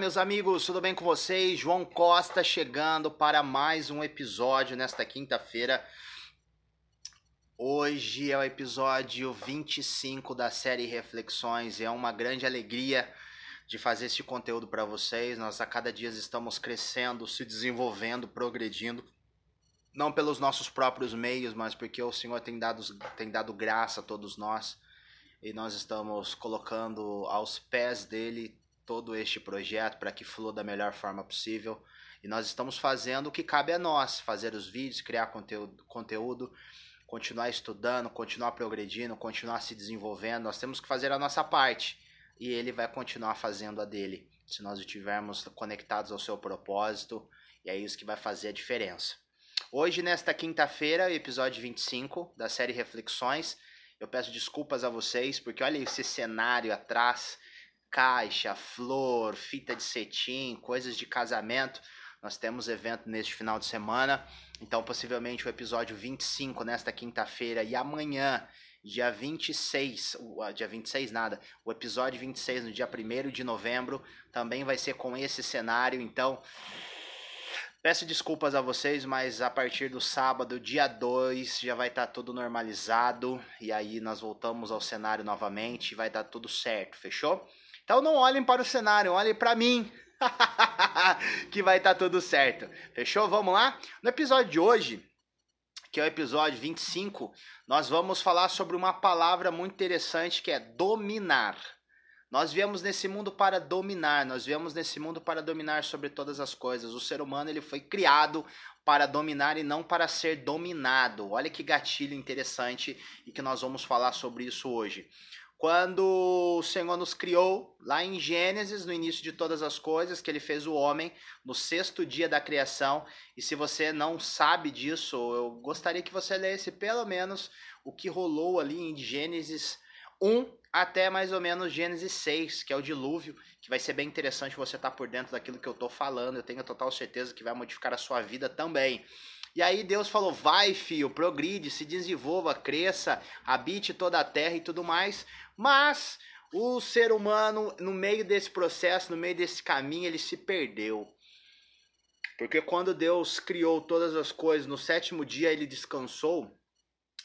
meus amigos, tudo bem com vocês? João Costa chegando para mais um episódio nesta quinta-feira. Hoje é o episódio 25 da série Reflexões. É uma grande alegria de fazer este conteúdo para vocês. Nós a cada dia estamos crescendo, se desenvolvendo, progredindo. Não pelos nossos próprios meios, mas porque o Senhor tem dado, tem dado graça a todos nós. E nós estamos colocando aos pés dele todo este projeto para que flua da melhor forma possível. E nós estamos fazendo o que cabe a nós, fazer os vídeos, criar conteúdo, conteúdo, continuar estudando, continuar progredindo, continuar se desenvolvendo. Nós temos que fazer a nossa parte e ele vai continuar fazendo a dele, se nós estivermos conectados ao seu propósito, e é isso que vai fazer a diferença. Hoje, nesta quinta-feira, episódio 25 da série Reflexões, eu peço desculpas a vocês, porque olha esse cenário atrás caixa, flor, fita de cetim, coisas de casamento. Nós temos evento neste final de semana, então possivelmente o episódio 25 nesta quinta-feira e amanhã, dia 26, uh, dia 26 nada, o episódio 26 no dia 1 de novembro também vai ser com esse cenário, então Peço desculpas a vocês, mas a partir do sábado, dia 2, já vai estar tá tudo normalizado. E aí nós voltamos ao cenário novamente e vai dar tudo certo, fechou? Então não olhem para o cenário, olhem para mim. que vai estar tá tudo certo. Fechou? Vamos lá? No episódio de hoje, que é o episódio 25, nós vamos falar sobre uma palavra muito interessante que é dominar. Nós viemos nesse mundo para dominar, nós viemos nesse mundo para dominar sobre todas as coisas. O ser humano ele foi criado para dominar e não para ser dominado. Olha que gatilho interessante e que nós vamos falar sobre isso hoje. Quando o Senhor nos criou, lá em Gênesis, no início de todas as coisas, que ele fez o homem no sexto dia da criação. E se você não sabe disso, eu gostaria que você lesse pelo menos o que rolou ali em Gênesis 1 até mais ou menos Gênesis 6, que é o dilúvio, que vai ser bem interessante você estar tá por dentro daquilo que eu estou falando. Eu tenho total certeza que vai modificar a sua vida também. E aí Deus falou: vai, filho, progride, se desenvolva, cresça, habite toda a terra e tudo mais. Mas o ser humano, no meio desse processo, no meio desse caminho, ele se perdeu. Porque quando Deus criou todas as coisas, no sétimo dia ele descansou,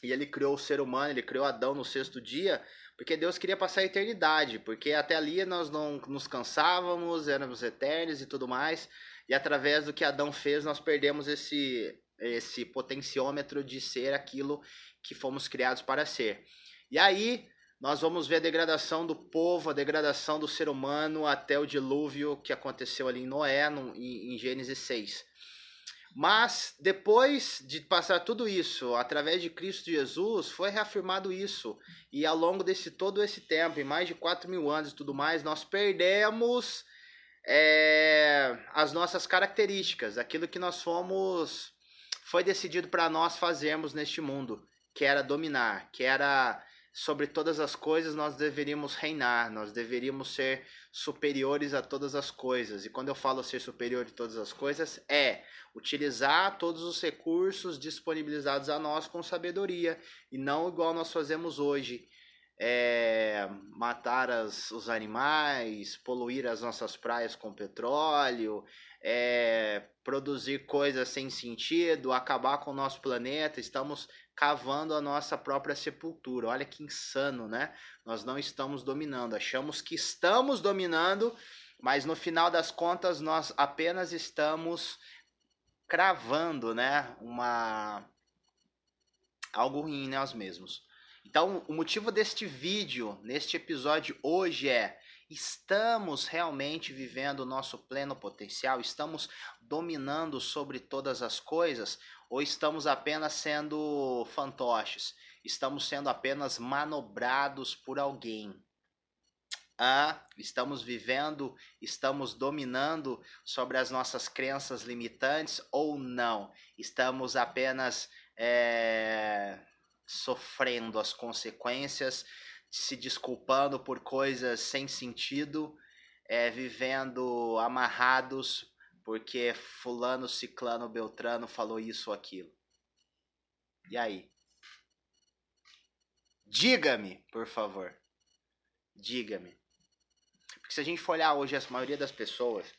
e ele criou o ser humano, ele criou Adão no sexto dia, porque Deus queria passar a eternidade, porque até ali nós não nos cansávamos, éramos eternos e tudo mais, e através do que Adão fez, nós perdemos esse esse potenciômetro de ser aquilo que fomos criados para ser. E aí nós vamos ver a degradação do povo, a degradação do ser humano até o dilúvio que aconteceu ali em Noé, no, em, em Gênesis 6. Mas depois de passar tudo isso, através de Cristo Jesus, foi reafirmado isso. E ao longo desse todo esse tempo, em mais de 4 mil anos e tudo mais, nós perdemos é, as nossas características, aquilo que nós fomos foi decidido para nós fazermos neste mundo, que era dominar, que era sobre todas as coisas nós deveríamos reinar, nós deveríamos ser superiores a todas as coisas. E quando eu falo ser superior a todas as coisas, é utilizar todos os recursos disponibilizados a nós com sabedoria e não igual nós fazemos hoje. É, matar as, os animais, poluir as nossas praias com petróleo, é, produzir coisas sem sentido, acabar com o nosso planeta, estamos cavando a nossa própria sepultura. Olha que insano, né? Nós não estamos dominando, achamos que estamos dominando, mas no final das contas nós apenas estamos cravando, né, uma algo ruim nós mesmos. Então, o motivo deste vídeo, neste episódio hoje é Estamos realmente vivendo o nosso pleno potencial? Estamos dominando sobre todas as coisas? Ou estamos apenas sendo fantoches? Estamos sendo apenas manobrados por alguém? Ah, estamos vivendo, estamos dominando sobre as nossas crenças limitantes ou não? Estamos apenas é, sofrendo as consequências se desculpando por coisas sem sentido, é, vivendo amarrados porque fulano, ciclano, beltrano falou isso ou aquilo. E aí? Diga-me, por favor. Diga-me. se a gente for olhar hoje a maioria das pessoas,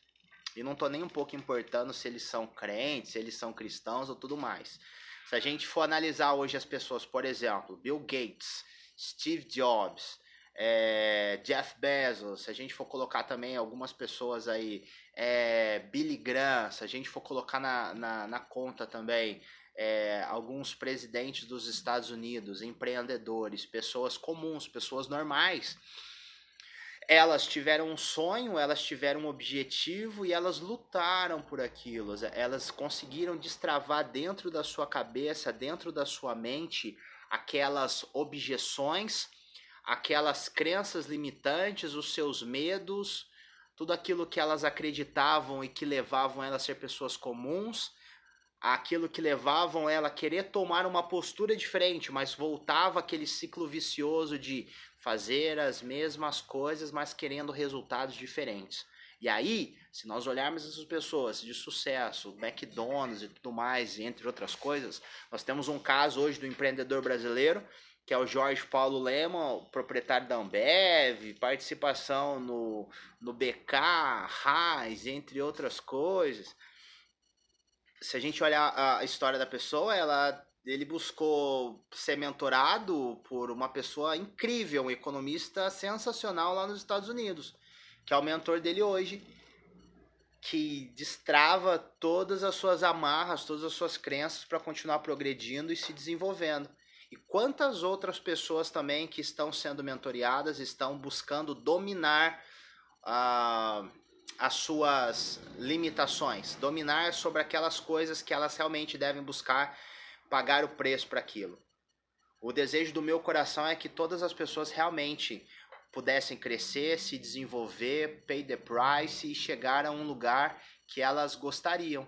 e não tô nem um pouco importando se eles são crentes, se eles são cristãos ou tudo mais. Se a gente for analisar hoje as pessoas, por exemplo, Bill Gates, Steve Jobs, é, Jeff Bezos, se a gente for colocar também algumas pessoas aí, é, Billy Graham, se a gente for colocar na, na, na conta também é, alguns presidentes dos Estados Unidos, empreendedores, pessoas comuns, pessoas normais, elas tiveram um sonho, elas tiveram um objetivo e elas lutaram por aquilo. Elas conseguiram destravar dentro da sua cabeça, dentro da sua mente, aquelas objeções, aquelas crenças limitantes, os seus medos, tudo aquilo que elas acreditavam e que levavam elas a ser pessoas comuns, aquilo que levavam ela a querer tomar uma postura diferente, mas voltava aquele ciclo vicioso de fazer as mesmas coisas, mas querendo resultados diferentes. E aí, se nós olharmos essas pessoas de sucesso, McDonald's e tudo mais, entre outras coisas, nós temos um caso hoje do empreendedor brasileiro, que é o Jorge Paulo Lema, proprietário da Ambev, participação no, no BK, Raiz, entre outras coisas. Se a gente olhar a história da pessoa, ela ele buscou ser mentorado por uma pessoa incrível, um economista sensacional lá nos Estados Unidos, que é o mentor dele hoje, que destrava todas as suas amarras, todas as suas crenças para continuar progredindo e se desenvolvendo. E quantas outras pessoas também que estão sendo mentoriadas estão buscando dominar uh, as suas limitações, dominar sobre aquelas coisas que elas realmente devem buscar pagar o preço para aquilo. O desejo do meu coração é que todas as pessoas realmente pudessem crescer, se desenvolver, pay the price e chegar a um lugar que elas gostariam.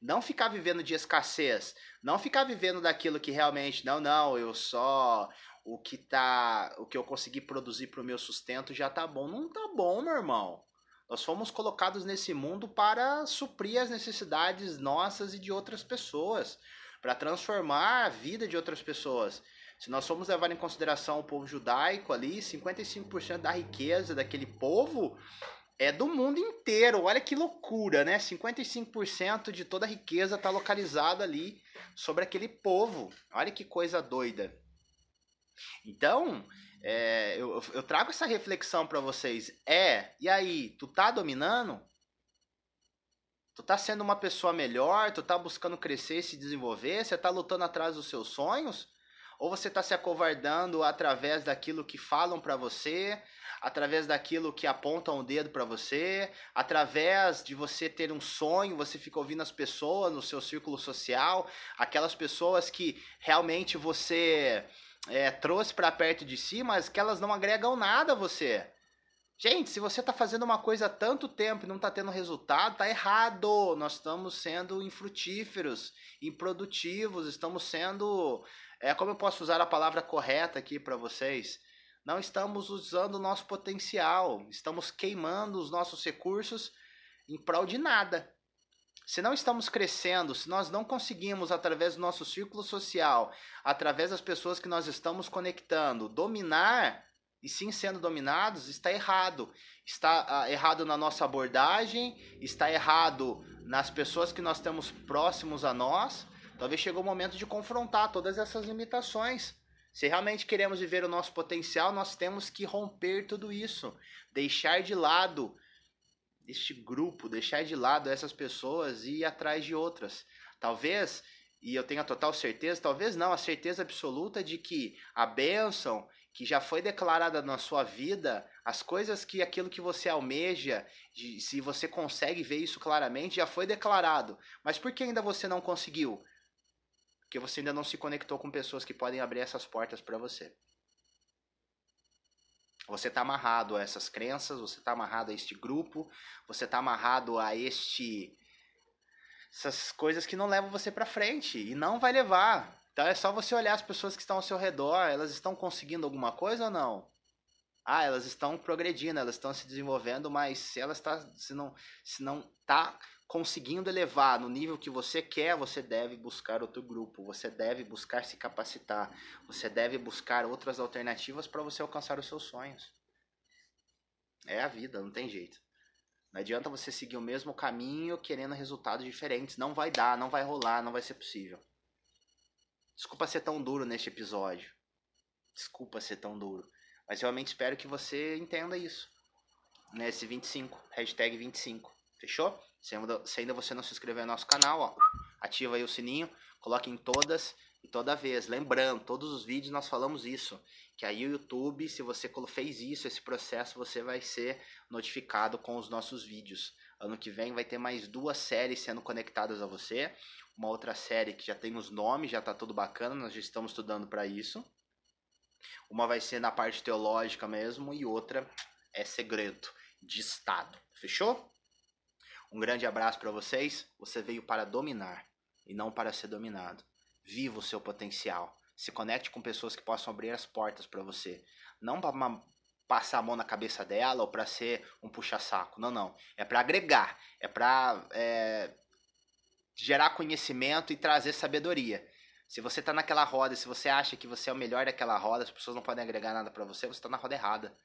Não ficar vivendo de escassez, não ficar vivendo daquilo que realmente, não, não, eu só o que tá, o que eu consegui produzir para o meu sustento já tá bom. Não tá bom, meu irmão. Nós fomos colocados nesse mundo para suprir as necessidades nossas e de outras pessoas para transformar a vida de outras pessoas. Se nós formos levar em consideração o povo judaico ali, 55% da riqueza daquele povo é do mundo inteiro. Olha que loucura, né? 55% de toda a riqueza está localizada ali sobre aquele povo. Olha que coisa doida. Então, é, eu, eu trago essa reflexão para vocês. É, e aí, tu tá dominando? Tu tá sendo uma pessoa melhor, tu tá buscando crescer e se desenvolver, você tá lutando atrás dos seus sonhos? Ou você tá se acovardando através daquilo que falam para você, através daquilo que apontam o dedo para você, através de você ter um sonho, você fica ouvindo as pessoas no seu círculo social, aquelas pessoas que realmente você é, trouxe para perto de si, mas que elas não agregam nada a você. Gente, se você está fazendo uma coisa há tanto tempo e não está tendo resultado, tá errado. Nós estamos sendo infrutíferos, improdutivos, estamos sendo. É, como eu posso usar a palavra correta aqui para vocês? Não estamos usando o nosso potencial, estamos queimando os nossos recursos em prol de nada. Se não estamos crescendo, se nós não conseguimos, através do nosso círculo social, através das pessoas que nós estamos conectando, dominar e sim sendo dominados, está errado. Está uh, errado na nossa abordagem, está errado nas pessoas que nós temos próximos a nós. Talvez chegou o momento de confrontar todas essas limitações. Se realmente queremos viver o nosso potencial, nós temos que romper tudo isso, deixar de lado este grupo, deixar de lado essas pessoas e ir atrás de outras. Talvez, e eu tenho a total certeza, talvez não, a certeza absoluta de que a bênção que já foi declarada na sua vida, as coisas que aquilo que você almeja, de, se você consegue ver isso claramente, já foi declarado. Mas por que ainda você não conseguiu? Porque você ainda não se conectou com pessoas que podem abrir essas portas para você. Você está amarrado a essas crenças, você está amarrado a este grupo, você está amarrado a este essas coisas que não levam você para frente e não vai levar. Então é só você olhar as pessoas que estão ao seu redor, elas estão conseguindo alguma coisa ou não? Ah, elas estão progredindo, elas estão se desenvolvendo, mas se elas tá, se não, se não tá conseguindo elevar no nível que você quer, você deve buscar outro grupo, você deve buscar se capacitar, você deve buscar outras alternativas para você alcançar os seus sonhos. É a vida, não tem jeito. Não adianta você seguir o mesmo caminho querendo resultados diferentes. Não vai dar, não vai rolar, não vai ser possível. Desculpa ser tão duro neste episódio. Desculpa ser tão duro. Mas realmente espero que você entenda isso. Nesse 25, hashtag 25. Fechou? Se ainda, se ainda você não se inscreveu no nosso canal, ó, ativa aí o sininho, coloque em todas e toda vez. Lembrando, todos os vídeos nós falamos isso. Que aí o YouTube, se você fez isso, esse processo, você vai ser notificado com os nossos vídeos. Ano que vem vai ter mais duas séries sendo conectadas a você. Uma outra série que já tem os nomes, já tá tudo bacana, nós já estamos estudando para isso. Uma vai ser na parte teológica mesmo e outra é segredo de Estado. Fechou? Um grande abraço para vocês. Você veio para dominar e não para ser dominado. Viva o seu potencial. Se conecte com pessoas que possam abrir as portas para você. Não para passar a mão na cabeça dela ou para ser um puxa-saco. Não, não. É para agregar. É para é, gerar conhecimento e trazer sabedoria. Se você tá naquela roda, se você acha que você é o melhor daquela roda, as pessoas não podem agregar nada para você, você tá na roda errada.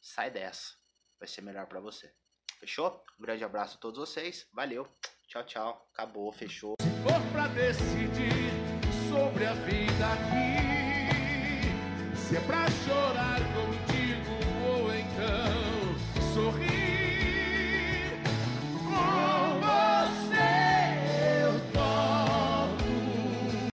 Sai dessa. Vai ser melhor para você. Fechou? Um grande abraço a todos vocês. Valeu. Tchau, tchau. Acabou, fechou. Se for pra decidir sobre a vida aqui, se é pra chorar contigo ou então sorrir.